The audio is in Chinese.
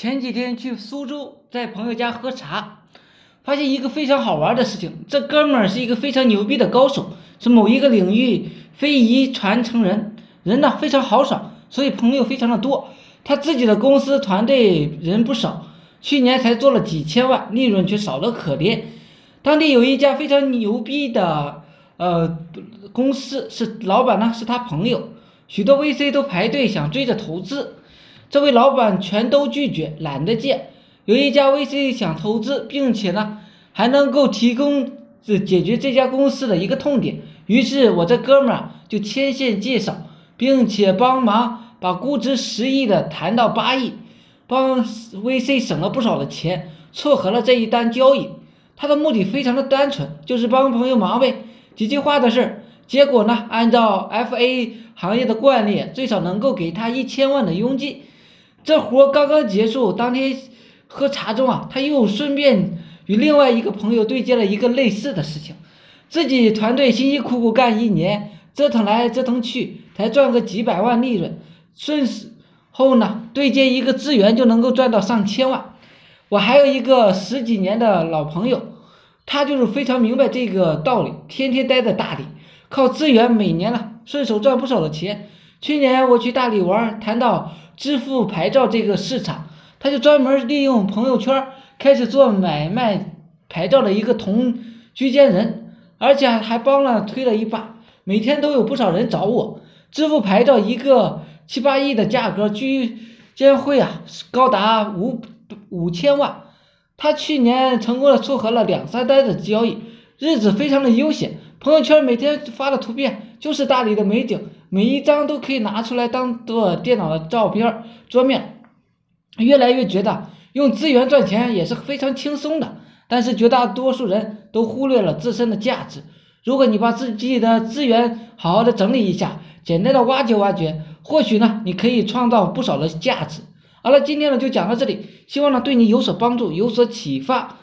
前几天去苏州，在朋友家喝茶，发现一个非常好玩的事情。这哥们儿是一个非常牛逼的高手，是某一个领域非遗传承人，人呢非常豪爽，所以朋友非常的多。他自己的公司团队人不少，去年才做了几千万，利润却少得可怜。当地有一家非常牛逼的呃公司，是老板呢是他朋友，许多 VC 都排队想追着投资。这位老板全都拒绝，懒得借。有一家 VC 想投资，并且呢还能够提供这解决这家公司的一个痛点，于是我这哥们儿就牵线介绍，并且帮忙把估值十亿的谈到八亿，帮 VC 省了不少的钱，撮合了这一单交易。他的目的非常的单纯，就是帮朋友忙呗，几句话的事儿。结果呢，按照 FA 行业的惯例，最少能够给他一千万的佣金。这活刚刚结束，当天喝茶中啊，他又顺便与另外一个朋友对接了一个类似的事情。自己团队辛辛苦苦干一年，折腾来折腾去，才赚个几百万利润。顺势后呢，对接一个资源就能够赚到上千万。我还有一个十几年的老朋友，他就是非常明白这个道理，天天待在大理，靠资源每年呢顺手赚不少的钱。去年我去大理玩，谈到。支付牌照这个市场，他就专门利用朋友圈开始做买卖牌照的一个同居间人，而且还帮了推了一把，每天都有不少人找我支付牌照，一个七八亿的价格，居间会啊高达五五千万。他去年成功的撮合了两三单的交易，日子非常的悠闲，朋友圈每天发的图片就是大理的美景。每一张都可以拿出来当做电脑的照片桌面，越来越觉得用资源赚钱也是非常轻松的。但是绝大多数人都忽略了自身的价值。如果你把自己的资源好好的整理一下，简单的挖掘挖掘，或许呢，你可以创造不少的价值。好了，今天呢就讲到这里，希望呢对你有所帮助，有所启发。